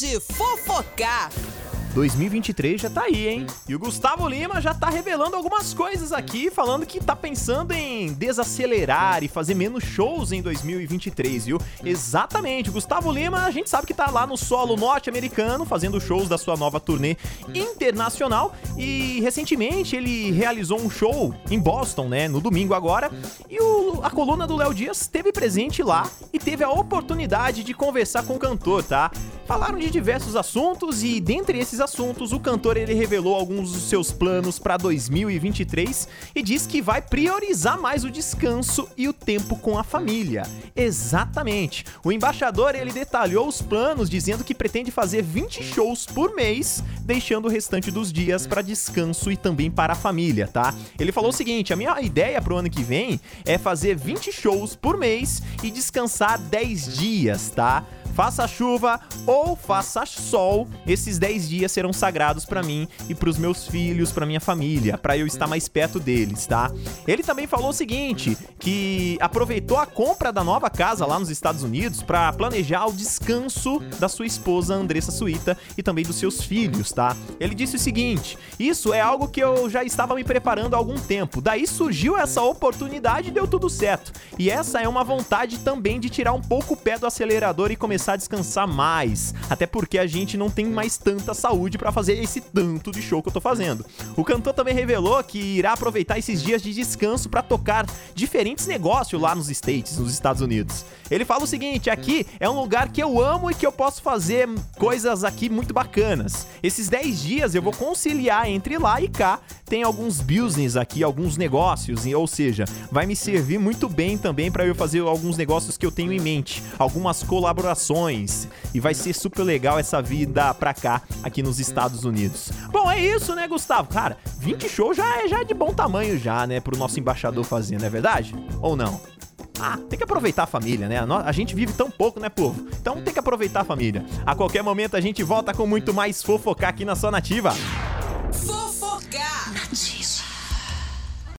de fofocar. 2023 já tá aí, hein? E o Gustavo Lima já tá revelando algumas coisas aqui, falando que tá pensando em desacelerar e fazer menos shows em 2023, viu? Exatamente, o Gustavo Lima, a gente sabe que tá lá no solo norte-americano, fazendo shows da sua nova turnê internacional e recentemente ele realizou um show em Boston, né, no domingo agora, e o, a coluna do Léo Dias esteve presente lá e teve a oportunidade de conversar com o cantor, tá? Falaram de diversos assuntos e dentre esses assuntos, o cantor ele revelou alguns dos seus planos para 2023 e diz que vai priorizar mais o descanso e o tempo com a família. Exatamente. O embaixador ele detalhou os planos dizendo que pretende fazer 20 shows por mês, deixando o restante dos dias para descanso e também para a família, tá? Ele falou o seguinte: "A minha ideia pro ano que vem é fazer 20 shows por mês e descansar 10 dias, tá? Faça chuva ou faça sol, esses 10 dias serão sagrados para mim e para os meus filhos, para minha família, para eu estar mais perto deles, tá? Ele também falou o seguinte, que aproveitou a compra da nova casa lá nos Estados Unidos para planejar o descanso da sua esposa Andressa Suíta e também dos seus filhos, tá? Ele disse o seguinte: "Isso é algo que eu já estava me preparando há algum tempo. Daí surgiu essa oportunidade e deu tudo certo. E essa é uma vontade também de tirar um pouco o pé do acelerador e começar começar a descansar mais. Até porque a gente não tem mais tanta saúde para fazer esse tanto de show que eu tô fazendo. O cantor também revelou que irá aproveitar esses dias de descanso para tocar diferentes negócios lá nos States, nos Estados Unidos. Ele fala o seguinte: aqui é um lugar que eu amo e que eu posso fazer coisas aqui muito bacanas. Esses 10 dias eu vou conciliar entre lá e cá. Tem alguns business aqui, alguns negócios, ou seja, vai me servir muito bem também para eu fazer alguns negócios que eu tenho em mente, algumas colaborações. E vai ser super legal essa vida pra cá, aqui nos Estados Unidos. Bom, é isso, né, Gustavo? Cara, 20 shows já é, já é de bom tamanho já, né, pro nosso embaixador fazer, não é verdade? Ou não? Ah, tem que aproveitar a família, né? A gente vive tão pouco, né, povo? Então tem que aproveitar a família. A qualquer momento a gente volta com muito mais fofocar aqui na sua nativa. Fofocar. Nativa.